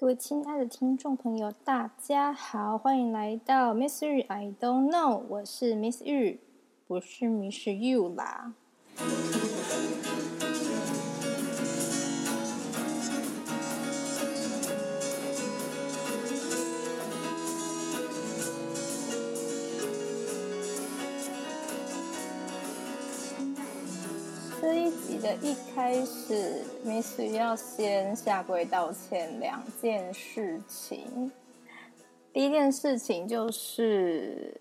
各位亲爱的听众朋友，大家好，欢迎来到 Miss 玉 I don't know，我是 Miss 玉，不是 Miss You 啦。一集的一开始，Miss 要先下跪道歉两件事情。第一件事情就是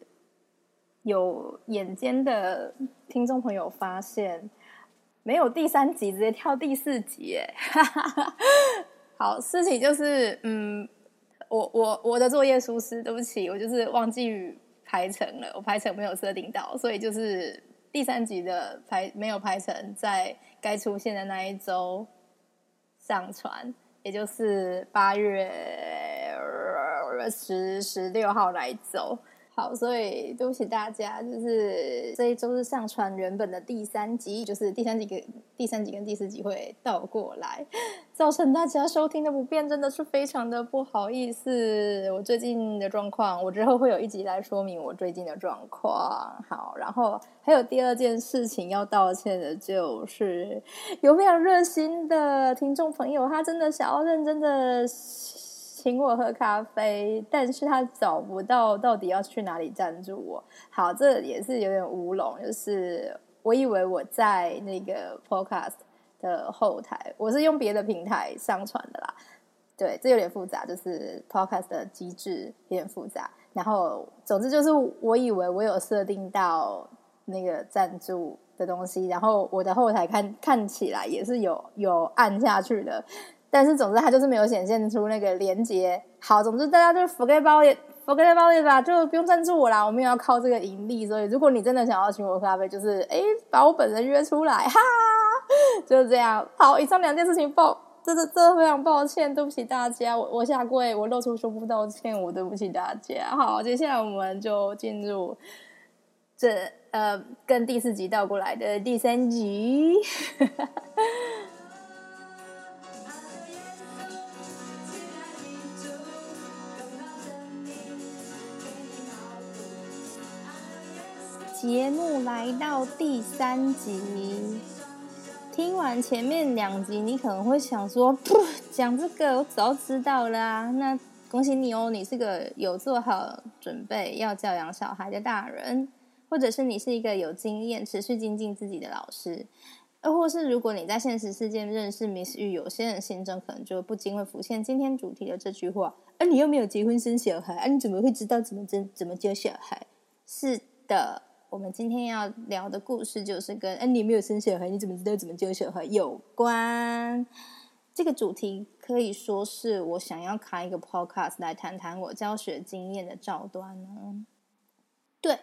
有眼尖的听众朋友发现没有第三集，直接跳第四集，哎，好，事情就是，嗯，我我我的作业疏失，对不起，我就是忘记排程了，我排程没有设定到，所以就是。第三集的排没有排成，在该出现的那一周上传，也就是八月十十六号来走。好，所以对不起大家，就是这一周是上传原本的第三集，就是第三集跟第三集跟第四集会倒过来，造成大家收听的不便，真的是非常的不好意思。我最近的状况，我之后会有一集来说明我最近的状况。好，然后还有第二件事情要道歉的，就是有非常热心的听众朋友，他真的想要认真的。请我喝咖啡，但是他找不到到底要去哪里赞助我。好，这也是有点乌龙，就是我以为我在那个 Podcast 的后台，我是用别的平台上传的啦。对，这有点复杂，就是 Podcast 的机制有点复杂。然后，总之就是我以为我有设定到那个赞助的东西，然后我的后台看看起来也是有有按下去的。但是，总之，它就是没有显现出那个连接。好，总之，大家就 forget about it，forget about it 吧，就不用赞助我啦。我们也要靠这个盈利，所以，如果你真的想要请我喝咖啡，就是哎，把我本人约出来，哈，就是这样。好，以上两件事情抱，真的真的非常抱歉，对不起大家，我我下跪，我露出胸部道歉，我对不起大家。好，接下来我们就进入这呃，跟第四集倒过来的第三集。来到第三集，听完前面两集，你可能会想说：“不讲这个我早知道了！”那恭喜你哦，你是个有做好准备要教养小孩的大人，或者是你是一个有经验、持续精进自己的老师，又或是如果你在现实世界认识 Miss 玉，有些人心中可能就不禁会浮现今天主题的这句话：“啊，你又没有结婚生小孩，啊，你怎么会知道怎么怎怎么教小孩？”是的。我们今天要聊的故事就是跟“哎，你没有生小孩，你怎么知道怎么教小孩”有关。这个主题可以说是我想要开一个 podcast 来谈谈我教学经验的照端呢。对，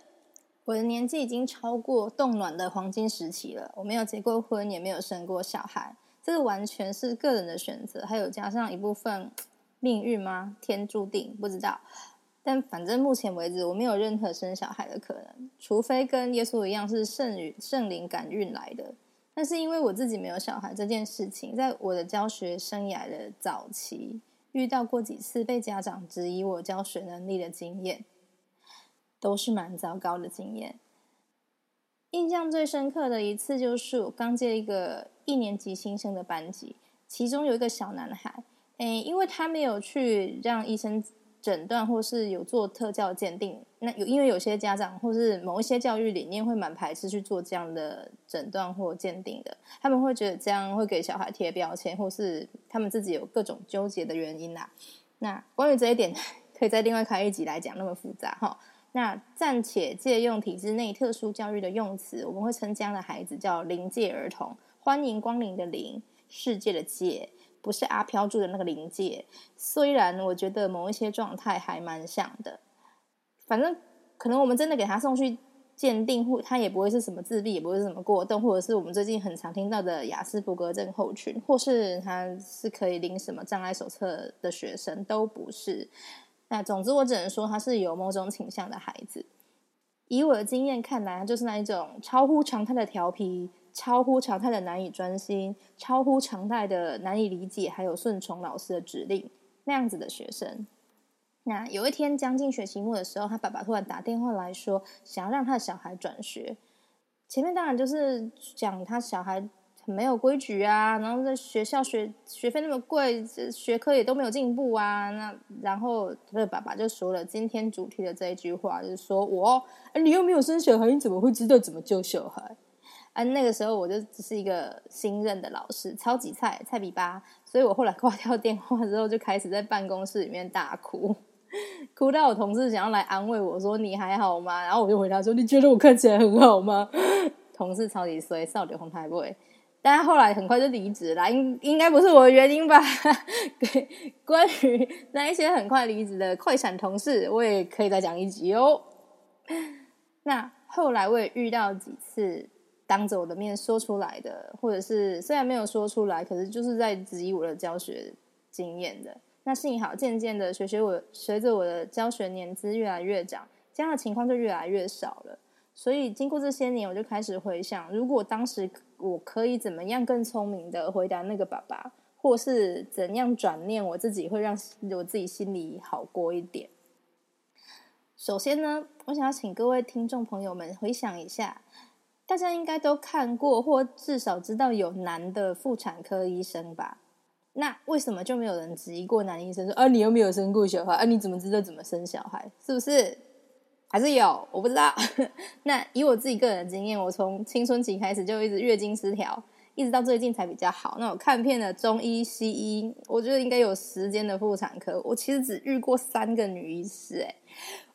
我的年纪已经超过冻卵的黄金时期了。我没有结过婚，也没有生过小孩，这个完全是个人的选择，还有加上一部分命运吗？天注定？不知道。但反正目前为止，我没有任何生小孩的可能，除非跟耶稣一样是圣与圣灵感孕来的。但是因为我自己没有小孩这件事情，在我的教学生涯的早期，遇到过几次被家长质疑我教学能力的经验，都是蛮糟糕的经验。印象最深刻的一次，就是我刚接一个一年级新生的班级，其中有一个小男孩，诶，因为他没有去让医生。诊断或是有做特教鉴定，那有因为有些家长或是某一些教育理念会蛮排斥去做这样的诊断或鉴定的，他们会觉得这样会给小孩贴标签，或是他们自己有各种纠结的原因啦。那关于这一点，可以在另外开一集来讲，那么复杂哈。那暂且借用体制内特殊教育的用词，我们会称这样的孩子叫临界儿童，欢迎光临的临，世界的界。不是阿飘住的那个灵界，虽然我觉得某一些状态还蛮像的，反正可能我们真的给他送去鉴定，或他也不会是什么自闭，也不会是什么过动，或者是我们最近很常听到的雅斯伯格症候群，或是他是可以领什么障碍手册的学生，都不是。那总之，我只能说他是有某种倾向的孩子。以我的经验看来，他就是那一种超乎常态的调皮。超乎常态的难以专心，超乎常态的难以理解，还有顺从老师的指令，那样子的学生。那有一天将近学期末的时候，他爸爸突然打电话来说，想要让他的小孩转学。前面当然就是讲他小孩没有规矩啊，然后在学校学学费那么贵，这学科也都没有进步啊。那然后他的爸爸就说了今天主题的这一句话，就是说我，哎你又没有生小孩，你怎么会知道怎么救小孩？啊，那个时候我就只是一个新任的老师，超级菜菜比巴，所以我后来挂掉电话之后，就开始在办公室里面大哭。哭到我同事想要来安慰我说你还好吗？然后我就回答说你觉得我看起来很好吗？同事超级衰，少女红台不会，但他后来很快就离职了，应应该不是我的原因吧？关于那一些很快离职的快闪同事，我也可以再讲一集哦。那后来我也遇到几次当着我的面说出来的，或者是虽然没有说出来，可是就是在质疑我的教学经验的。那幸好，渐渐的，学学我随着我的教学年资越来越长，这样的情况就越来越少了。所以，经过这些年，我就开始回想，如果当时我可以怎么样更聪明的回答那个爸爸，或是怎样转念，我自己会让我自己心里好过一点。首先呢，我想要请各位听众朋友们回想一下，大家应该都看过，或至少知道有男的妇产科医生吧？那为什么就没有人质疑过男医生说啊，你又没有生过小孩啊，你怎么知道怎么生小孩？是不是？还是有？我不知道。那以我自己个人的经验，我从青春期开始就一直月经失调，一直到最近才比较好。那我看遍了中医、西医，我觉得应该有时间的妇产科，我其实只遇过三个女医师。哎，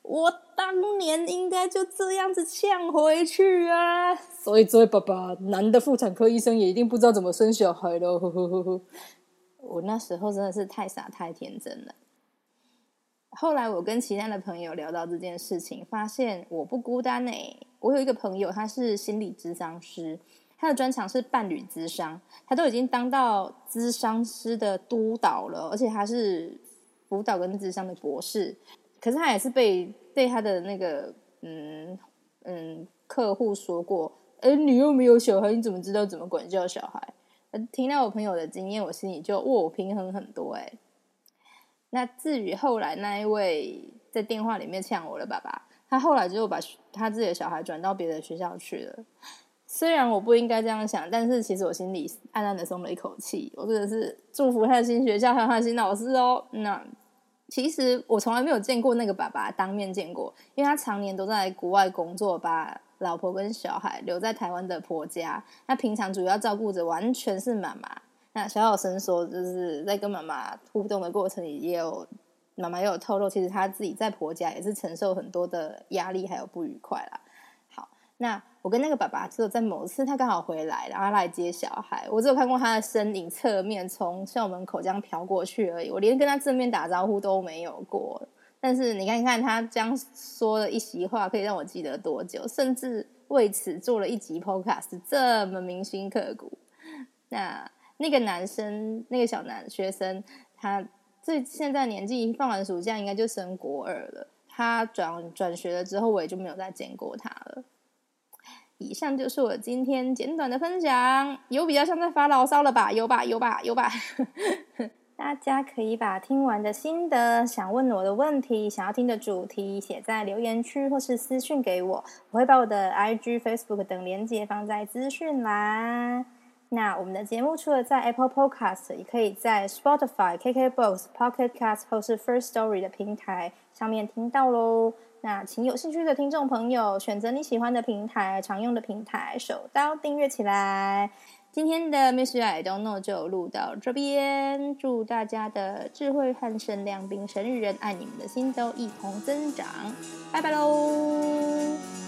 我当年应该就这样子呛回去啊！所以这位爸爸，男的妇产科医生也一定不知道怎么生小孩喽。我那时候真的是太傻太天真了。后来我跟其他的朋友聊到这件事情，发现我不孤单呢。我有一个朋友，他是心理咨商师，他的专长是伴侣咨商，他都已经当到咨商师的督导了，而且他是辅导跟咨商的博士。可是他也是被被他的那个嗯嗯客户说过：“哎，你又没有小孩，你怎么知道怎么管教小孩？”听到我朋友的经验，我心里就哇，平衡很多哎。那至于后来那一位在电话里面呛我的爸爸，他后来就把他自己的小孩转到别的学校去了。虽然我不应该这样想，但是其实我心里暗暗的松了一口气。我真的是祝福他的新学校还有他的新老师哦。那其实我从来没有见过那个爸爸当面见过，因为他常年都在国外工作把。老婆跟小孩留在台湾的婆家，那平常主要照顾着完全是妈妈。那小小生说，就是在跟妈妈互动的过程里，也有妈妈也有透露，其实她自己在婆家也是承受很多的压力还有不愉快啦。好，那我跟那个爸爸只有在某次他刚好回来，然后来接小孩，我只有看过他的身影侧面从校门口这样飘过去而已，我连跟他正面打招呼都没有过。但是你看看他这样说的一席话，可以让我记得多久？甚至为此做了一集 Podcast，这么铭心刻骨。那那个男生，那个小男学生，他最现在年纪放完暑假应该就升国二了。他转转学了之后，我也就没有再见过他了。以上就是我今天简短的分享，有比较像在发牢骚了吧？有吧？有吧？有吧？大家可以把听完的心得、想问我的问题、想要听的主题写在留言区，或是私讯给我，我会把我的 IG、Facebook 等连接放在资讯栏。那我们的节目除了在 Apple Podcast，也可以在 Spotify、KKBox、Pocket Cast 或是 First Story 的平台上面听到喽。那请有兴趣的听众朋友选择你喜欢的平台、常用的平台，手刀订阅起来。今天的 Miss I Don't Know 就录到这边，祝大家的智慧和善良，并神与人爱你们的心都一同增长，拜拜喽。